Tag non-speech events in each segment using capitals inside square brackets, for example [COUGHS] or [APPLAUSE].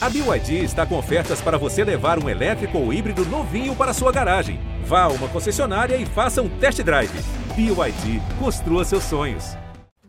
A BYD está com ofertas para você levar um elétrico ou híbrido novinho para sua garagem. Vá a uma concessionária e faça um test drive. BYD, construa seus sonhos.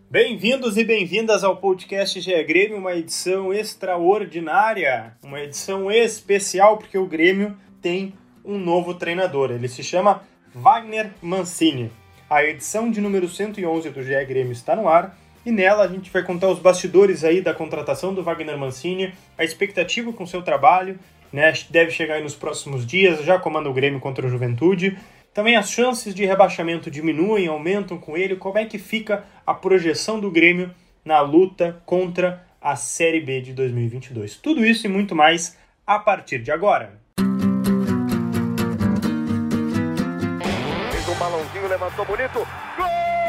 Bem-vindos e bem-vindas ao podcast GE Grêmio, uma edição extraordinária, uma edição especial porque o Grêmio tem um novo treinador. Ele se chama Wagner Mancini. A edição de número 111 do GE Grêmio está no ar e nela a gente vai contar os bastidores aí da contratação do Wagner Mancini, a expectativa com seu trabalho, né? Deve chegar aí nos próximos dias, já comanda o Grêmio contra o Juventude. Também as chances de rebaixamento diminuem, aumentam com ele. Como é que fica a projeção do Grêmio na luta contra a Série B de 2022? Tudo isso e muito mais a partir de agora. Fez um balãozinho, levantou bonito. Gol!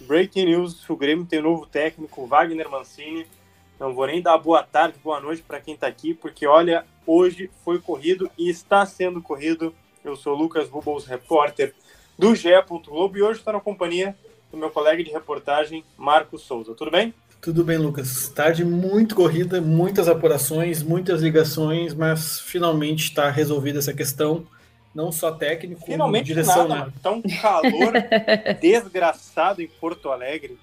Breaking news: o Grêmio tem novo técnico, Wagner Mancini. Não vou nem dar boa tarde, boa noite para quem está aqui, porque olha, hoje foi corrido e está sendo corrido. Eu sou Lucas Rubens, repórter do GE. Globo, e hoje estou na companhia do meu colega de reportagem, Marcos Souza. Tudo bem? Tudo bem, Lucas. Tarde muito corrida, muitas apurações, muitas ligações, mas finalmente está resolvida essa questão não só técnico, Finalmente direção. Nada, mano. Tá um calor [LAUGHS] desgraçado em Porto Alegre.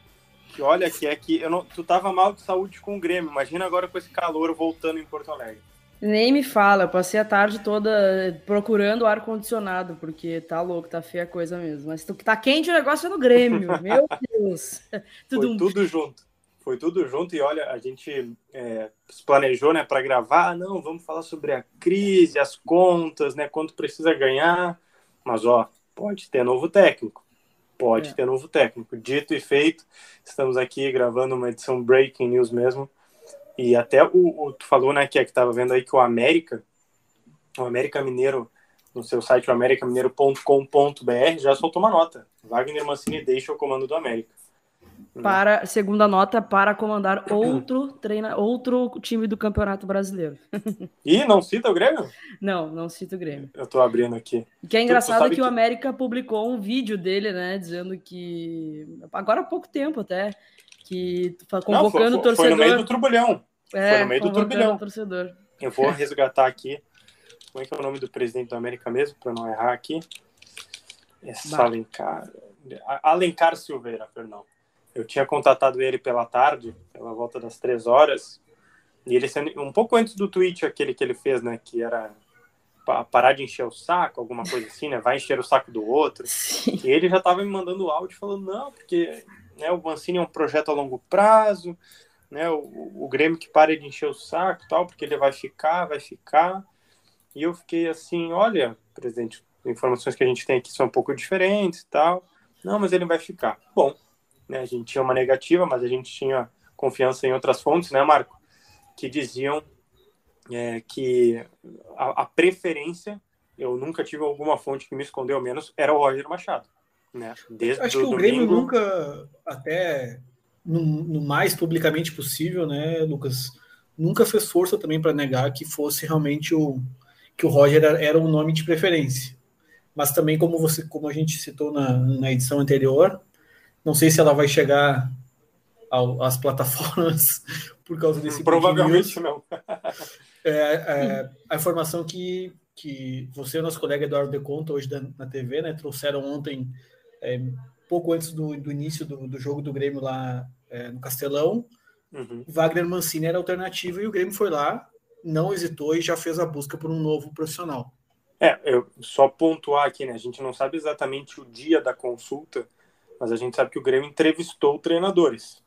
Que olha que é que eu não, tu tava mal de saúde com o Grêmio. Imagina agora com esse calor voltando em Porto Alegre. Nem me fala, eu passei a tarde toda procurando ar condicionado, porque tá louco, tá feia a coisa mesmo. Mas tá quente o negócio é no Grêmio, [LAUGHS] meu Deus. Tudo, Foi tudo junto foi tudo junto e olha, a gente é, se planejou, né, para gravar, ah, não, vamos falar sobre a crise, as contas, né, quanto precisa ganhar, mas ó, pode ter novo técnico, pode é. ter novo técnico. Dito e feito, estamos aqui gravando uma edição Breaking News mesmo, e até o, o tu falou, né, que é que tava vendo aí que o América, o América Mineiro, no seu site, o americamineiro.com.br, já soltou uma nota. Wagner Mancini deixa o comando do América. Para segunda nota para comandar outro [COUGHS] treina outro time do Campeonato Brasileiro. E não cita o Grêmio? Não, não cita o Grêmio. Eu tô abrindo aqui. O que é engraçado é que, que, o América publicou um vídeo dele, né, dizendo que agora há pouco tempo até que convocando não, foi, o torcedor. Foi no meio do turbulhão. É, foi no meio do turbilhão. Torcedor. Eu vou [LAUGHS] resgatar aqui. Como é que é o nome do presidente do América mesmo, para não errar aqui? É Alencar. Alencar Silveira, perdão. Eu tinha contatado ele pela tarde, pela volta das três horas, e ele sendo um pouco antes do tweet aquele que ele fez, né, que era parar de encher o saco, alguma coisa assim, né, vai encher o saco do outro. Sim. E ele já estava me mandando áudio falando não, porque né, o Mancini é um projeto a longo prazo, né, o, o Grêmio que para de encher o saco, tal, porque ele vai ficar, vai ficar. E eu fiquei assim, olha, presidente, informações que a gente tem aqui são um pouco diferentes, tal. Não, mas ele vai ficar. Bom, né? A gente tinha uma negativa, mas a gente tinha confiança em outras fontes, né, Marco? Que diziam é, que a, a, preferência, eu nunca tive alguma fonte que me escondeu menos, era o Roger Machado. Né? Desde Acho que o domingo... Grêmio nunca, até no, no, mais publicamente possível, né, Lucas, nunca fez força também para negar que fosse realmente o que o Roger era, era um nome de preferência. Mas também, como você, como a gente citou na, na edição anterior, não sei se ela vai chegar ao, às plataformas [LAUGHS] por causa desse Provavelmente não. é, é, a informação que, que você e nosso colega Eduardo De Conta, hoje da, na TV, né, trouxeram ontem, é, pouco antes do, do início do, do, jogo do Grêmio lá é, no Castelão, uhum. Wagner Mancini era alternativa e o Grêmio foi lá, não hesitou e já fez a busca por um novo profissional. É, eu só pontuar aqui, né? A gente não sabe exatamente o dia da consulta, mas a gente sabe que o Grêmio entrevistou treinadores.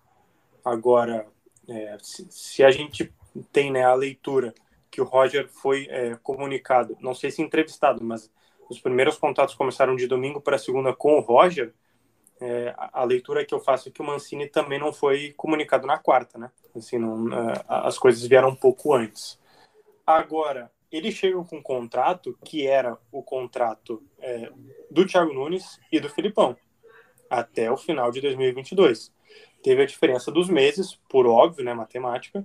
Agora, é, se, se, a gente tem né, a leitura que o Roger foi é, comunicado, não sei se entrevistado, mas os primeiros contatos começaram de domingo para segunda com o Roger, é, a, leitura que eu faço é que o Mancini também não foi comunicado na quarta, né? Assim, não, é, as coisas vieram um pouco antes. Agora, ele chega com um contrato que era o contrato é, do Thiago Nunes e do Filipão até o final de 2022. Teve a diferença dos meses, por óbvio, né, matemática,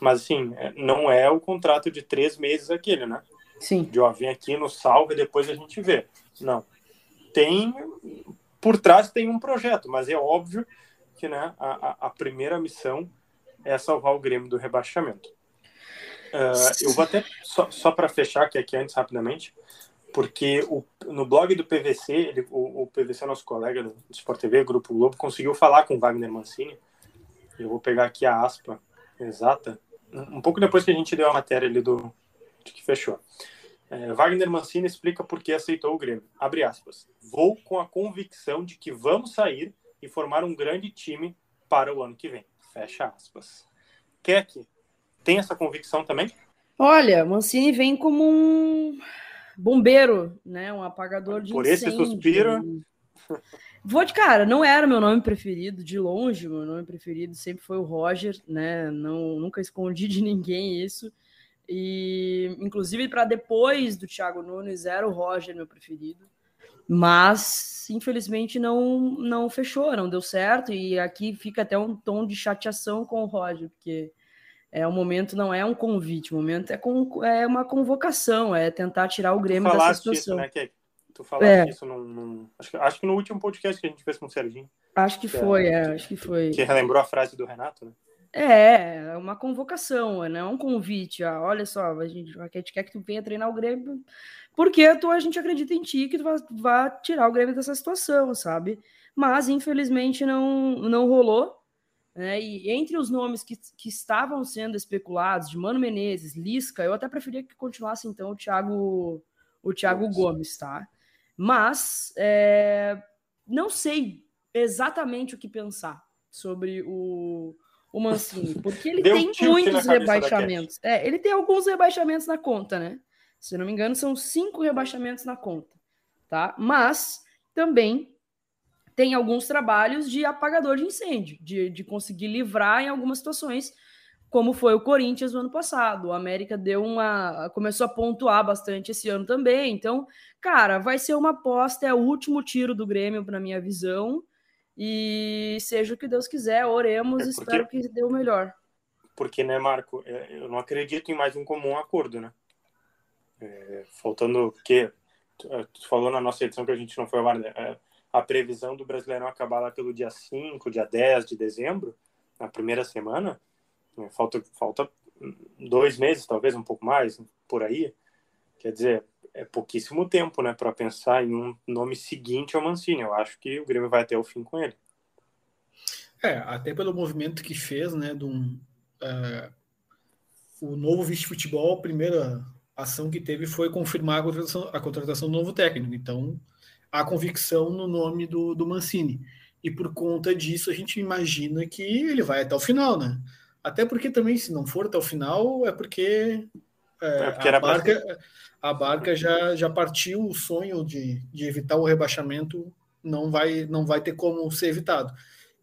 mas assim, é, não é o contrato de três meses aquele, né? Sim. De ó, vem aqui no salve e depois a gente vê. Não. Tem, por trás tem um projeto, mas é óbvio que né, a, a primeira missão é salvar o Grêmio do rebaixamento. Uh, eu vou até, só, só para fechar aqui, aqui antes, rapidamente, porque o, no blog do PVC, ele, o, o, PVC, nosso colega do Sport TV, Grupo Globo, conseguiu falar com o Wagner Mancini. Eu vou pegar aqui a aspa exata, um pouco depois que a gente deu a matéria ali do de que fechou. É, Wagner Mancini explica por que aceitou o Grêmio. Abre aspas. Vou com a convicção de que vamos sair e formar um grande time para o ano que vem. Fecha aspas. Keck, tem essa convicção também? Olha, Mancini vem como um bombeiro, né? Um apagador de Por incêndio. esse suspiro. Vou de cara, não era meu nome preferido, de longe, meu nome preferido sempre foi o Roger, né? Não, nunca escondi de [LAUGHS] ninguém isso. E inclusive para depois do Thiago Nunes era o Roger meu preferido. Mas infelizmente não não fechou, não deu certo e aqui fica até um tom de chateação com o Roger, porque é o momento não é um convite, o momento é, com, é uma convocação, é tentar tirar o Grêmio dessa situação. Isso, né, Tu falaste é. isso num, num, acho, que, acho que no último podcast que a gente fez com o Serginho. Acho que, que foi, é, acho que foi. Que relembrou a frase do Renato, né? É, é uma convocação, não é um convite. Ah, olha só, a gente, a gente quer que tu venha treinar o Grêmio, porque tu, a gente acredita em ti que tu vai, vai tirar o Grêmio dessa situação, sabe? Mas, infelizmente, não, não rolou. Né? E entre os nomes que, que estavam sendo especulados, de Mano Menezes, Lisca, eu até preferia que continuasse então o Thiago, o Thiago Gomes, tá? Mas é, não sei exatamente o que pensar sobre o, o Mancini, porque ele [LAUGHS] Deu tem muitos rebaixamentos. É, ele tem alguns rebaixamentos na conta, né? Se não me engano, são cinco rebaixamentos na conta, tá? Mas também tem alguns trabalhos de apagador de incêndio, de, de conseguir livrar em algumas situações, como foi o Corinthians no ano passado. O América deu uma. começou a pontuar bastante esse ano também. Então, cara, vai ser uma aposta, é o último tiro do Grêmio, na minha visão. E seja o que Deus quiser, oremos, é porque, espero que dê o melhor. Porque, né, Marco, é, eu não acredito em mais um comum acordo, né? É, faltando o quê? Tu falou na nossa edição que a gente não foi ao né? É, a previsão do Brasileirão acabar lá pelo dia 5, dia 10 de dezembro, na primeira semana, né, falta, falta dois meses, talvez um pouco mais, por aí. Quer dizer, é pouquíssimo tempo, né, para pensar em um nome seguinte ao Mancini. Eu acho que o Grêmio vai até o fim com ele. É, até pelo movimento que fez, né, de um, uh, o novo vice-futebol, a primeira ação que teve foi confirmar a contratação, a contratação do novo técnico. Então, a convicção no nome do, do Mancini. E por conta disso, a gente imagina que ele vai até o final, né? Até porque também, se não for até o final, é porque, é, é porque a, barca, a barca já, já partiu o sonho de, de evitar o rebaixamento, não vai, não vai ter como ser evitado.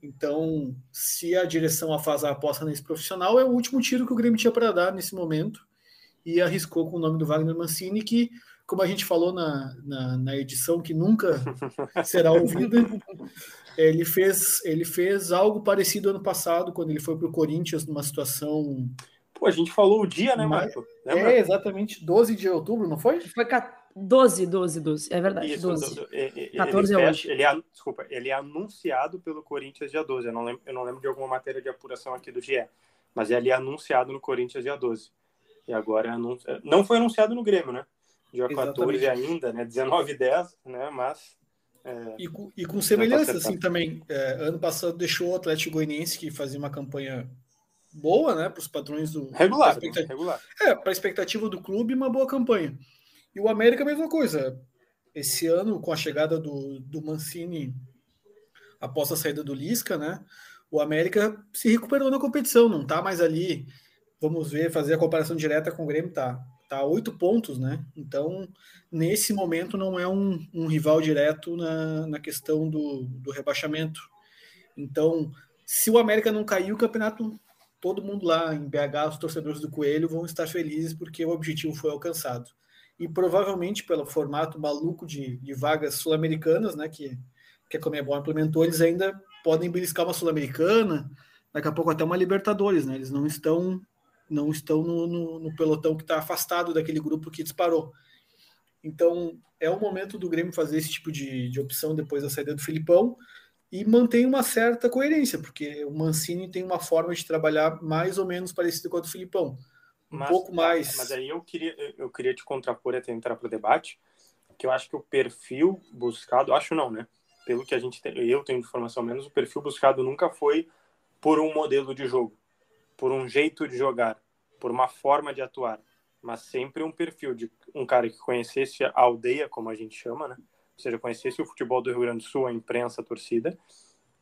Então, se a direção a faz a aposta nesse profissional, é o último tiro que o Grêmio tinha para dar nesse momento e arriscou com o nome do Wagner Mancini, que como a gente falou na, na, na edição que nunca será ouvida, [LAUGHS] ele fez, ele fez algo parecido ano passado, quando ele foi para o Corinthians numa situação. Pô, a gente falou o dia, né, Marco? Lembra? É, exatamente, 12 de outubro, não foi? Foi 12, 12, 12, é verdade. Isso, 12. Ele, 14 ele, é hoje. Ele é, desculpa, ele é anunciado pelo Corinthians dia 12. Eu não, lembro, eu não lembro de alguma matéria de apuração aqui do GE, mas ele é anunciado no Corinthians dia 12. E agora é não foi anunciado no Grêmio, né? Dia Exatamente. 14 ainda, né? 19 e 10, né? Mas. É, e, com, e com semelhança, assim, também. É, ano passado deixou o Atlético Goianiense, que fazia uma campanha boa, né? Para os padrões do. Regular, regular. É, para a expectativa do clube, uma boa campanha. E o América, a mesma coisa. Esse ano, com a chegada do, do Mancini após a saída do Lisca, né? O América se recuperou na competição, não tá mais ali. Vamos ver, fazer a comparação direta com o Grêmio, tá tá oito pontos, né? Então, nesse momento, não é um, um rival direto na, na questão do, do rebaixamento. Então, se o América não cair, o campeonato, todo mundo lá em BH, os torcedores do Coelho, vão estar felizes porque o objetivo foi alcançado. E provavelmente, pelo formato maluco de, de vagas sul-americanas, né, que, que a Comebol implementou, eles ainda podem beliscar uma sul-americana, daqui a pouco até uma Libertadores, né? Eles não estão não estão no, no, no pelotão que está afastado daquele grupo que disparou. Então, é o momento do Grêmio fazer esse tipo de, de opção depois da saída do Filipão e mantém uma certa coerência, porque o Mancini tem uma forma de trabalhar mais ou menos parecida com a do Filipão. Um mas, pouco mais. Mas aí eu queria, eu queria te contrapor até entrar para o debate, que eu acho que o perfil buscado, acho não, né? Pelo que a gente tem, eu tenho informação menos, o perfil buscado nunca foi por um modelo de jogo por um jeito de jogar, por uma forma de atuar, mas sempre um perfil de um cara que conhecesse a aldeia, como a gente chama, né? Ou seja, conhecesse o futebol do Rio Grande do Sul, a imprensa, a torcida,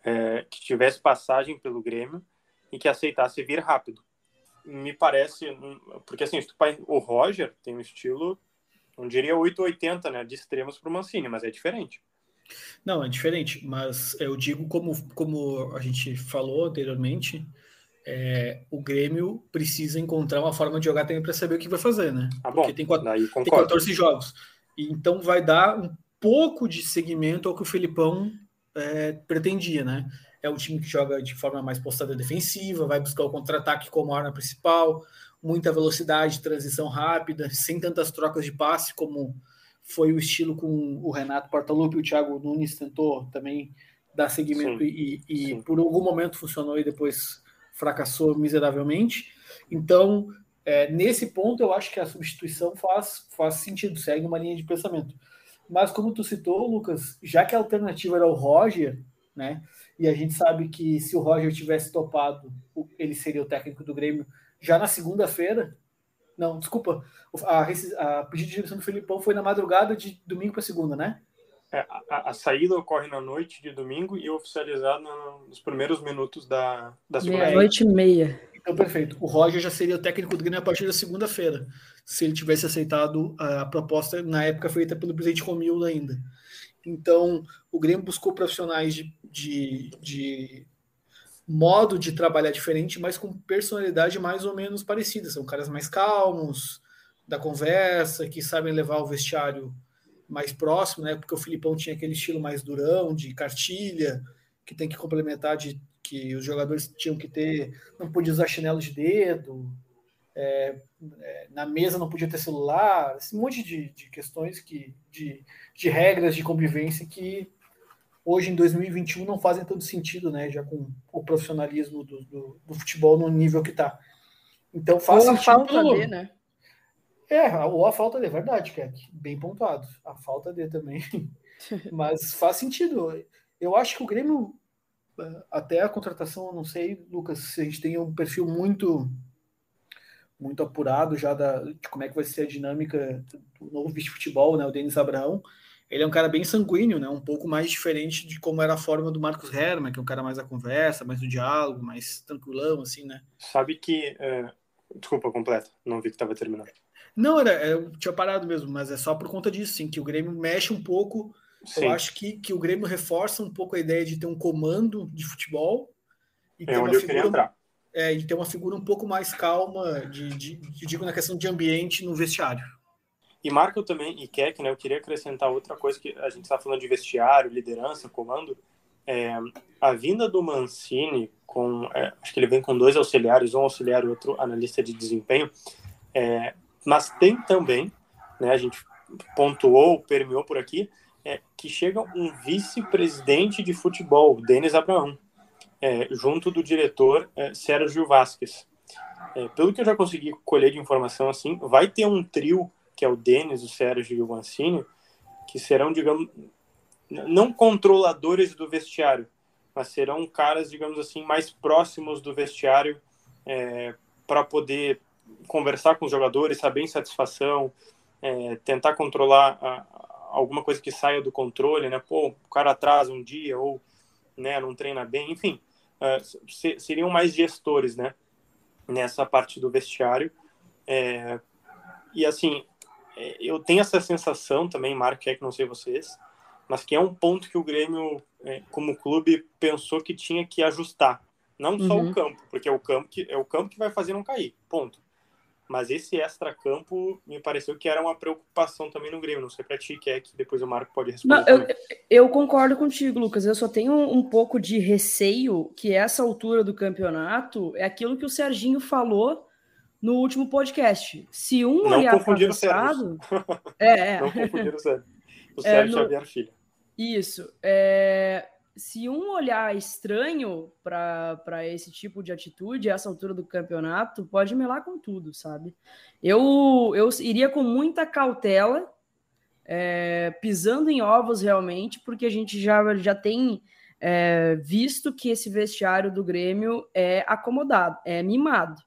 é, que tivesse passagem pelo Grêmio e que aceitasse vir rápido. Me parece, porque assim, o Roger tem um estilo, não diria 880, né, de extremos para o Mancini, mas é diferente. Não, é diferente, mas eu digo como, como a gente falou anteriormente, é, o Grêmio precisa encontrar uma forma de jogar também para saber o que vai fazer, né? Ah, Porque tem, quatro, tem 14 jogos. E então vai dar um pouco de seguimento ao que o Felipão é, pretendia, né? É um time que joga de forma mais postada defensiva, vai buscar o contra-ataque como arma principal, muita velocidade, transição rápida, sem tantas trocas de passe como foi o estilo com o Renato Portaluppi e o Thiago Nunes tentou também dar seguimento sim, e, e por algum momento funcionou e depois fracassou miseravelmente. Então, é, nesse ponto, eu acho que a substituição faz, faz sentido, segue uma linha de pensamento. Mas, como tu citou, Lucas, já que a alternativa era o Roger, né? E a gente sabe que se o Roger tivesse topado, ele seria o técnico do Grêmio já na segunda-feira. Não, desculpa, a, a pedido de direção do Felipão foi na madrugada de domingo para segunda, né? É, a, a, saída ocorre na noite de domingo e oficializada nos primeiros minutos da, da segunda Meia noite e meia. Então, perfeito. O Roger já seria o técnico do Grêmio a partir da segunda-feira, se ele tivesse aceitado a proposta na época feita pelo presidente Romildo ainda. Então, o Grêmio buscou profissionais de, de, de modo de trabalhar diferente, mas com personalidade mais ou menos parecida. São caras mais calmos, da conversa, que sabem levar o vestiário mais próximo, né? Porque o Filipão tinha aquele estilo mais durão, de cartilha, que tem que complementar de que os jogadores tinham que ter, não podia usar chinelo de dedo, é, é, na mesa não podia ter celular, esse monte de, de questões que, de, de regras de convivência que hoje em 2021 não fazem todo sentido, né? Já com o profissionalismo do, do, do futebol no nível que está. Então faz Ou a falta né? É, ou a falta de, é verdade, que é bem pontuado. A falta de também. [LAUGHS] Mas faz sentido. Eu acho que o Grêmio, até a contratação, não sei, Lucas, se a gente tem um perfil muito muito apurado já da, de como é que vai ser a dinâmica do novo vice-futebol, né, o Denis Abraão. Ele é um cara bem sanguíneo, né, um pouco mais diferente de como era a forma do Marcos Herman, que é um cara mais da conversa, mais do diálogo, mais tranquilão, assim, né. Sabe que... É... Desculpa, completo. Não vi que estava terminando. Não, era, eu tinha parado mesmo, mas é só por conta disso, sim, que o Grêmio mexe um pouco. Sim. Eu acho que, que o Grêmio reforça um pouco a ideia de ter um comando de futebol e é ter uma figura, é, e ter uma figura um pouco mais calma, de, de, de, digo, na questão de ambiente no vestiário. E Marco também, e Keck, né, eu queria acrescentar outra coisa que a gente está falando de vestiário, liderança, comando. É, a vinda do Mancini, com, é, acho que ele vem com dois auxiliares, um auxiliar e outro analista de desempenho, é, mas tem também, né, a gente pontuou, permeou por aqui, é, que chega um vice-presidente de futebol, Denis Abraão, é, junto do diretor é, Sérgio Vasquez. É, pelo que eu já consegui colher de informação, assim, vai ter um trio, que é o Denis, o Sérgio e o Mancini, que serão, digamos, não controladores do vestiário, mas serão caras, digamos assim, mais próximos do vestiário é, para poder conversar com os jogadores, saber insatisfação, é, tentar controlar a, alguma coisa que saia do controle, né? Pô, o cara atrasa um dia ou né, não treina bem, enfim, uh, se, seriam mais gestores, né? Nessa parte do vestiário. É, e assim, é, eu tenho essa sensação também, Marco, é que não sei vocês, mas que é um ponto que o Grêmio, é, como clube, pensou que tinha que ajustar. Não só uhum. o campo, porque é o campo que é o campo que vai fazer não cair, ponto. Mas esse extra-campo me pareceu que era uma preocupação também no Grêmio. Não sei para ti, que é que depois o Marco pode responder. Não, eu, eu, concordo contigo, Lucas. Eu só tenho um, pouco de receio que essa altura do campeonato é aquilo que o Serginho falou no último podcast. Se um não olhar atravessado... [LAUGHS] É, é. Não confundir o Sérgio. O [LAUGHS] Sérgio é, no... Xavier Filho. Isso. É se um olhar estranho para esse tipo de atitude, essa altura do campeonato, pode melar com tudo, sabe? Eu, eu iria com muita cautela, é, pisando em ovos realmente, porque a gente já, já tem é, visto que esse vestiário do Grêmio é acomodado, é mimado.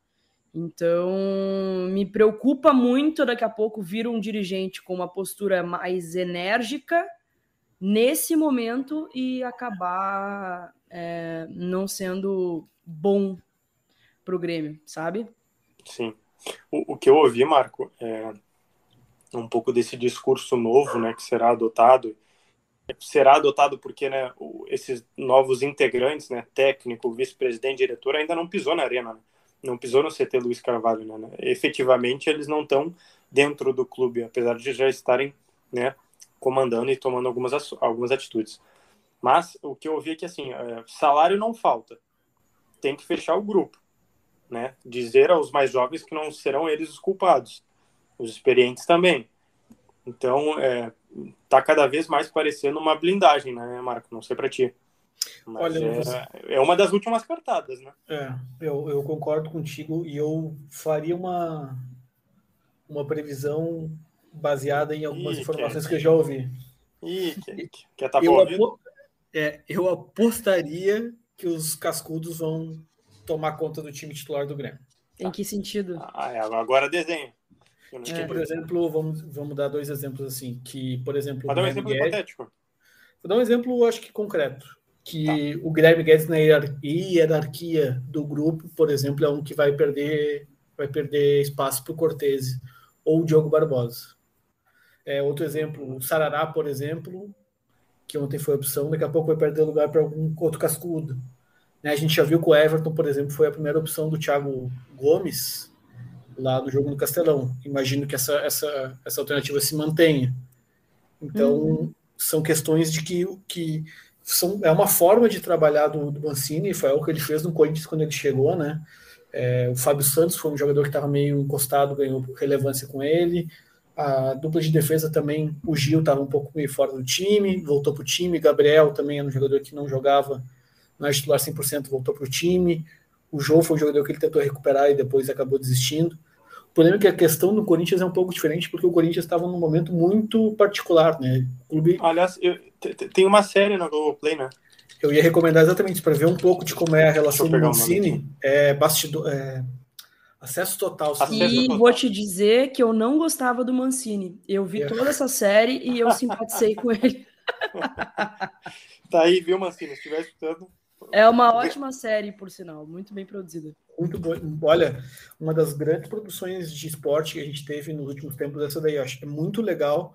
Então, me preocupa muito daqui a pouco vir um dirigente com uma postura mais enérgica nesse momento e acabar é, não sendo bom para o Grêmio, sabe? Sim. O, o, que eu ouvi, Marco, é um pouco desse discurso novo, né, que será adotado. Será adotado porque, né, esses novos integrantes, né, técnico, vice-presidente, diretor, ainda não pisou na arena, né? não pisou no CT Luiz Carvalho, né? Efetivamente, eles não estão dentro do clube, apesar de já estarem, né, comandando e tomando algumas, algumas atitudes. Mas o que eu ouvi é que assim, é, salário não falta. Tem que fechar o grupo, né? Dizer aos mais jovens que não serão eles os culpados, os experientes também. Então, é, tá cada vez mais parecendo uma blindagem, né, Marco? Não sei para ti. Mas Olha, é, você... é, uma das últimas cartadas, né? É, eu, eu concordo contigo e eu faria uma, uma previsão baseada em algumas Ih, informações que, que eu já ouvi. Ih, que, que tá eu, apo é, eu apostaria que os cascudos vão tomar conta do time titular do Grêmio. Em que sentido? Ah, é, agora desenho. É. Por exemplo, vamos, vamos dar dois exemplos assim. Que, por exemplo. Vou dar um exemplo Guedes, hipotético. Vou dar um exemplo, acho que concreto. Que tá. o Guilherme Guedes na hierarquia do grupo, por exemplo, é um que vai perder, vai perder espaço para o Cortese ou o Diogo Barbosa. É, outro exemplo, o Sarará, por exemplo, que ontem foi opção, daqui a pouco vai perder lugar para algum outro cascudo. Né, a gente já viu que o Everton, por exemplo, foi a primeira opção do Thiago Gomes lá do jogo no Castelão. Imagino que essa, essa, essa alternativa se mantenha. Então, uhum. são questões de que, que são, é uma forma de trabalhar do, do Mancini, foi o que ele fez no Corinthians quando ele chegou, né? É, o Fábio Santos foi um jogador que estava meio encostado, ganhou relevância com ele. A dupla de defesa também, o Gil estava um pouco meio fora do time, voltou para o time. Gabriel também era um jogador que não jogava, não é titular 100%, voltou para o time. O João foi um jogador que ele tentou recuperar e depois acabou desistindo. O problema é que a questão do Corinthians é um pouco diferente, porque o Corinthians estava num momento muito particular, né? O clube... Aliás, eu, tem uma série no Globoplay, né? Eu ia recomendar exatamente para ver um pouco de como é a relação do Mancini, é, bastidor, é, Acesso total. Acesso e total. vou te dizer que eu não gostava do Mancini. Eu vi é. toda essa série e eu simpatizei com ele. [LAUGHS] tá aí, viu, Mancini? Se estiver escutando. É uma ótima série, por sinal, muito bem produzida. Muito boa. Olha, uma das grandes produções de esporte que a gente teve nos últimos tempos, essa daí, eu acho que é muito legal.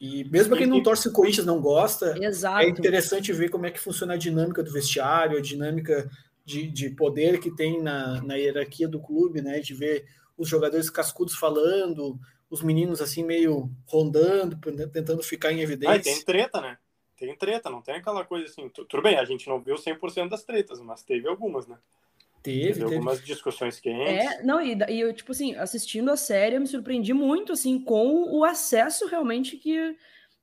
E mesmo quem não torce o Corinthians não gosta, Exato. é interessante ver como é que funciona a dinâmica do vestiário, a dinâmica de, de poder que tem na, na hierarquia do clube, né? De ver os jogadores cascudos falando, os meninos assim meio rondando, tentando ficar em evidência. Ah, tem treta, né? Tem treta, não tem aquela coisa assim. Tudo bem, a gente não viu 100% das tretas, mas teve algumas, né? Teve, teve algumas discussões quentes. É, não, e, e eu, tipo assim, assistindo a série, eu me surpreendi muito, assim, com o acesso realmente que,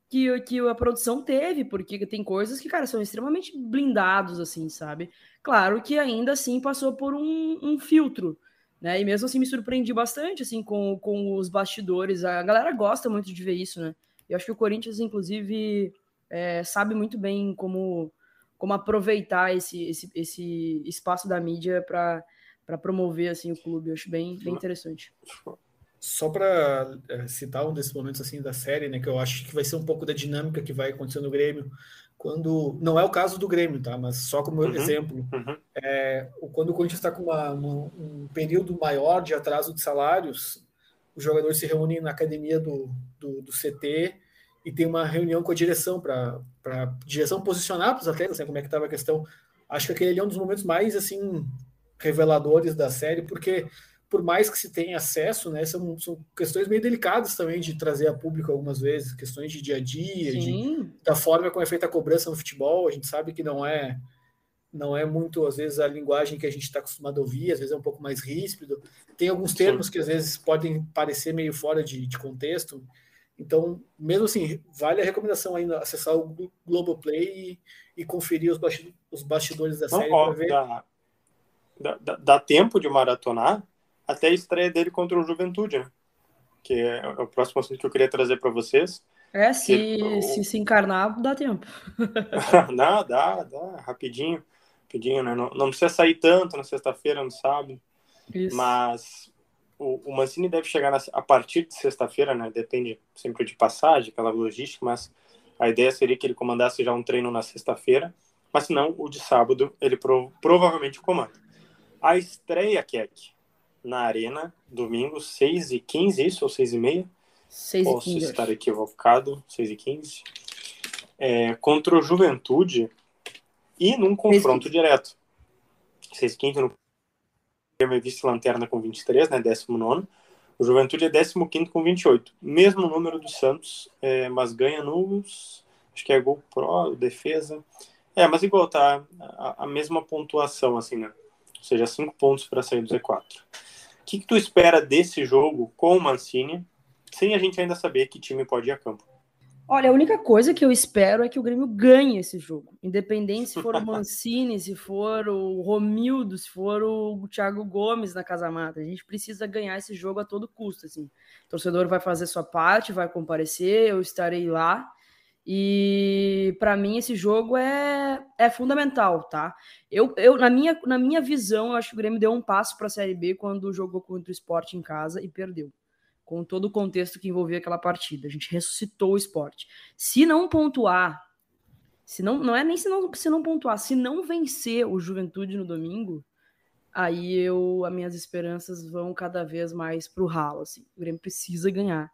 que, que a produção teve, porque tem coisas que, cara, são extremamente blindados, assim, sabe? Claro que ainda assim passou por um, um filtro, né? E mesmo assim me surpreendi bastante, assim, com, com os bastidores. A galera gosta muito de ver isso, né? Eu acho que o Corinthians, inclusive, é, sabe muito bem como, como aproveitar esse, esse, esse espaço da mídia para promover assim o clube. Eu acho bem, bem interessante. Só para é, citar um desses momentos assim da série, né, que eu acho que vai ser um pouco da dinâmica que vai acontecer no Grêmio quando não é o caso do Grêmio, tá? Mas só como uhum, exemplo, uhum. É, quando o Corinthians está com uma, uma, um período maior de atraso de salários, os jogadores se reúnem na academia do, do, do CT e tem uma reunião com a direção para direção posicionar para os atletas, né, como é que estava a questão. Acho que aquele é um dos momentos mais assim reveladores da série, porque por mais que se tenha acesso, né, são, são questões meio delicadas também de trazer a público algumas vezes, questões de dia a dia, de, da forma como é feita a cobrança no futebol. A gente sabe que não é não é muito, às vezes, a linguagem que a gente está acostumado a ouvir, às vezes é um pouco mais ríspido. Tem alguns termos que às vezes podem parecer meio fora de, de, contexto. Então, mesmo assim, vale a recomendação ainda acessar o Globoplay e, e conferir os, bastidores, os bastidores da série para ver. Dá, dá, dá, tempo de maratonar até a estreia dele contra o Juventude, né? Que é, é o próximo assunto que eu queria trazer para vocês. É, se, se se encarnar, dá tempo. [LAUGHS] dá, dá, dá, rapidinho rapidinho, né? Não, não precisa sair tanto na sexta-feira, no sábado. Isso. Mas o, o Mancini deve chegar na, a partir de sexta-feira, né? Depende sempre de passagem, aquela logística, mas a ideia seria que ele comandasse já um treino na sexta-feira, mas se não, o de sábado ele pro, provavelmente comanda. A estreia, Keck, na Arena, domingo, 6 e 15 isso, ou 6 e meia? 6 Posso e 15, estar equivocado, 6 e 15 é, contra o Juventude, e num confronto direto. 6 no Grêmio é vice-lanterna com 23, né, 19. O Juventude é 15 com 28. Mesmo número do Santos, é, mas ganha nos. Acho que é gol pro, defesa. É, mas igual, tá a, a mesma pontuação, assim, né? Ou seja, 5 pontos para sair do Z4. O que, que tu espera desse jogo com o Mancini, sem a gente ainda saber que time pode ir a campo? Olha, a única coisa que eu espero é que o Grêmio ganhe esse jogo. Independente se for o [LAUGHS] Mancini, se for o Romildo, se for o Thiago Gomes na Casa Mata. A gente precisa ganhar esse jogo a todo custo. Assim. O torcedor vai fazer sua parte, vai comparecer, eu estarei lá. E para mim esse jogo é, é fundamental, tá? Eu, eu na, minha, na minha visão, eu acho que o Grêmio deu um passo para a Série B quando jogou contra o Sport em casa e perdeu com todo o contexto que envolvia aquela partida. A gente ressuscitou o esporte. Se não pontuar, se não, não é nem se não, se não pontuar, se não vencer o Juventude no domingo, aí eu, as minhas esperanças vão cada vez mais pro ralo. Assim. O Grêmio precisa ganhar.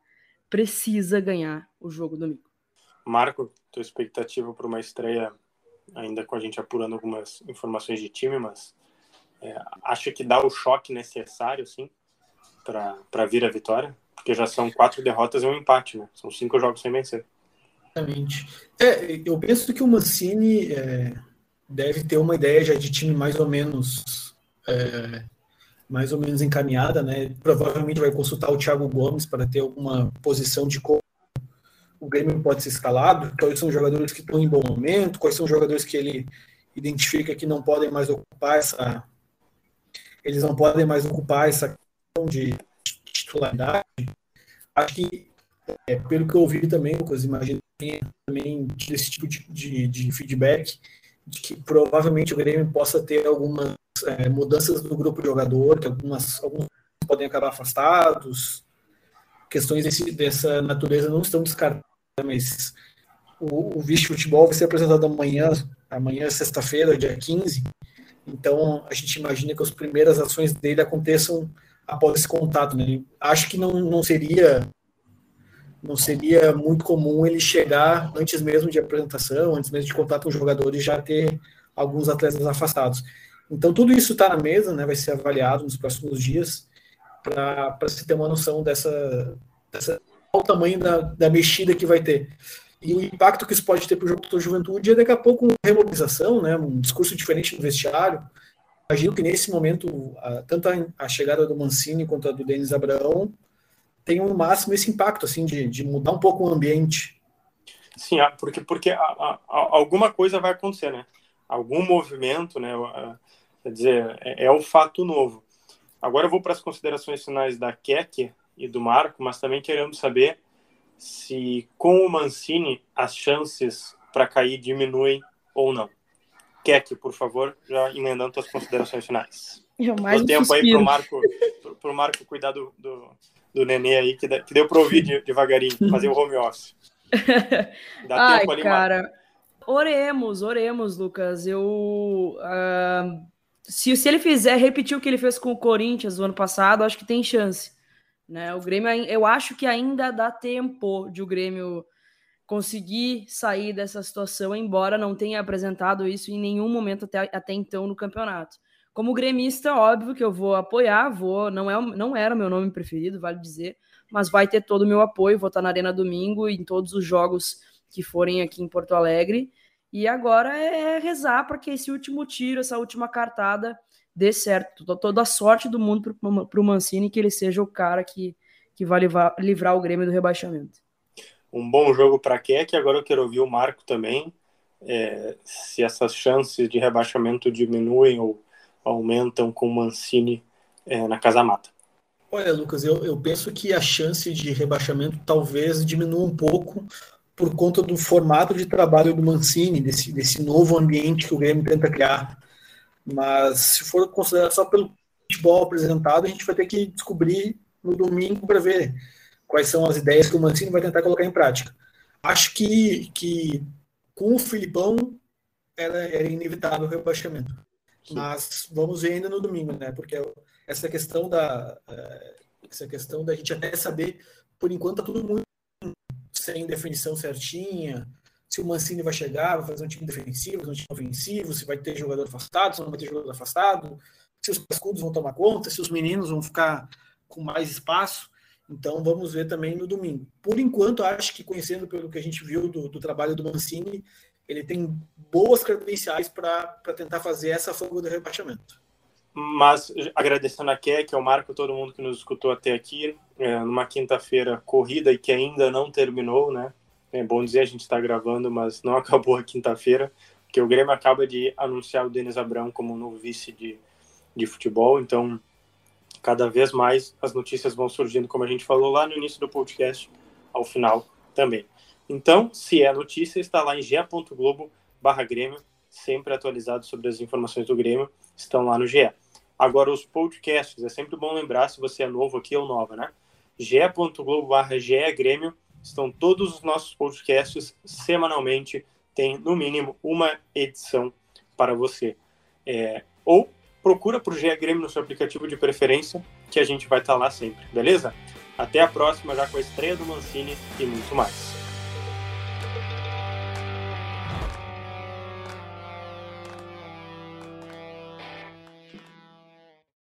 Precisa ganhar o jogo domingo. Marco, tua expectativa para uma estreia, ainda com a gente apurando algumas informações de time, mas é, acha que dá o choque necessário, sim, para vir a vitória? Porque já são quatro derrotas e um empate, né? São cinco jogos sem vencer. Exatamente. É, eu penso que o Mancini é, deve ter uma ideia já de time mais ou menos é, mais ou menos encaminhada, né? Provavelmente vai consultar o Thiago Gomes para ter alguma posição de como o Grêmio pode ser escalado, quais são os jogadores que estão em bom momento, quais são os jogadores que ele identifica que não podem mais ocupar essa eles não podem mais ocupar essa questão de titularidade, acho que, é, pelo que eu ouvi também, Lucas, imagino que também esse tipo de, de, de, feedback, de que provavelmente o Grêmio possa ter algumas é, mudanças no grupo de jogador, que algumas, alguns podem acabar afastados, questões desse, dessa natureza não estão descartadas, mas o, o Vice Futebol vai ser apresentado amanhã, amanhã sexta-feira, dia 15, então a gente imagina que as primeiras ações dele aconteçam após esse contato. Né? Acho que não, não seria não seria muito comum ele chegar antes mesmo de apresentação, antes mesmo de contato com os jogadores, já ter alguns atletas afastados. Então tudo isso está na mesa, né? Vai ser avaliado nos próximos dias para se ter uma noção dessa, dessa o tamanho da, da mexida que vai ter. E o impacto que isso pode ter para o jogo da juventude é daqui a pouco uma remobilização, né, um discurso diferente no vestiário, imagino que nesse momento, tanto a, chegada do Mancini quanto a do Denis Abraão tenham no máximo esse impacto, assim, de, de mudar um pouco o ambiente. Sim, porque, porque a, a, alguma coisa vai acontecer, né? Algum movimento, né? Quer dizer, é, é o fato novo. Agora eu vou para as considerações finais da Keck e do Marco, mas também querendo saber se com o Mancini as chances para cair diminuem ou não. Keck, por favor, já emendando suas considerações finais. Jamais Deu tempo suspiro. aí pro Marco, pro, pro Marco cuidar do, do, do nenê aí, que, que deu para ouvir de, devagarinho, fazer o home office. [LAUGHS] Dá Ai, tempo ali, cara. Marco. Oremos, oremos, Lucas. Eu. Uh, se, se ele fizer repetir o que ele fez com o Corinthians no ano passado, acho que tem chance. Né? O Grêmio, eu acho que ainda dá tempo de o Grêmio conseguir sair dessa situação, embora não tenha apresentado isso em nenhum momento até, até então no campeonato. Como gremista, óbvio que eu vou apoiar, vou, não, é, não era o meu nome preferido, vale dizer, mas vai ter todo o meu apoio, vou estar na Arena domingo em todos os jogos que forem aqui em Porto Alegre. E agora é rezar para que esse último tiro, essa última cartada dê certo. Toda a sorte do mundo para o Mancini, que ele seja o cara que, que vai livrar, livrar o Grêmio do rebaixamento um bom jogo para Keck. Agora eu quero ouvir o Marco também. É, se essas chances de rebaixamento diminuem ou aumentam com o Mancini é, na Casa Mata. Olha, Lucas, eu, eu penso que a chance de rebaixamento talvez diminua um pouco por conta do formato de trabalho do Mancini, desse, desse novo ambiente que o Grêmio tenta criar. Mas se for considerar só pelo futebol apresentado, a gente vai ter que descobrir no domingo para ver quais são as ideias que o Mancini vai tentar colocar em prática. Acho que, que com o Filipão era, era inevitável o rebaixamento. Mas vamos ver ainda no domingo, né? Porque essa questão da é, essa questão da gente até saber, por enquanto tá tudo muito sem definição certinha, se o Mancini vai chegar, vai fazer um time defensivo, um time ofensivo, se vai ter jogador afastado, se não vai ter jogador afastado, se os cascudos vão tomar conta, se os meninos vão ficar com mais espaço. Então vamos ver também no domingo. Por enquanto, acho que conhecendo pelo que a gente viu do, do trabalho do Mancini, ele tem boas credenciais para tentar fazer essa fuga do rebaixamento. Mas agradecendo a Keck, ao Marco, todo mundo que nos escutou até aqui, é, numa quinta-feira corrida e que ainda não terminou, né? É bom dizer, a gente está gravando, mas não [LAUGHS] acabou a quinta-feira, porque o Grêmio acaba de anunciar o Denis Abrão como novo vice de, de futebol, então cada vez mais as notícias vão surgindo, como a gente falou lá no início do podcast, ao final também. Então, se é notícia, está lá em ge.globo barra Grêmio, sempre atualizado sobre as informações do Grêmio, estão lá no GE. Agora, os podcasts, é sempre bom lembrar, se você é novo aqui ou nova, né? ge.globo barra Grêmio, estão todos os nossos podcasts semanalmente, tem no mínimo uma edição para você. É, ou procura por GE Grêmio no seu aplicativo de preferência, que a gente vai estar lá sempre, beleza? Até a próxima, já com a estreia do Mancini e muito mais.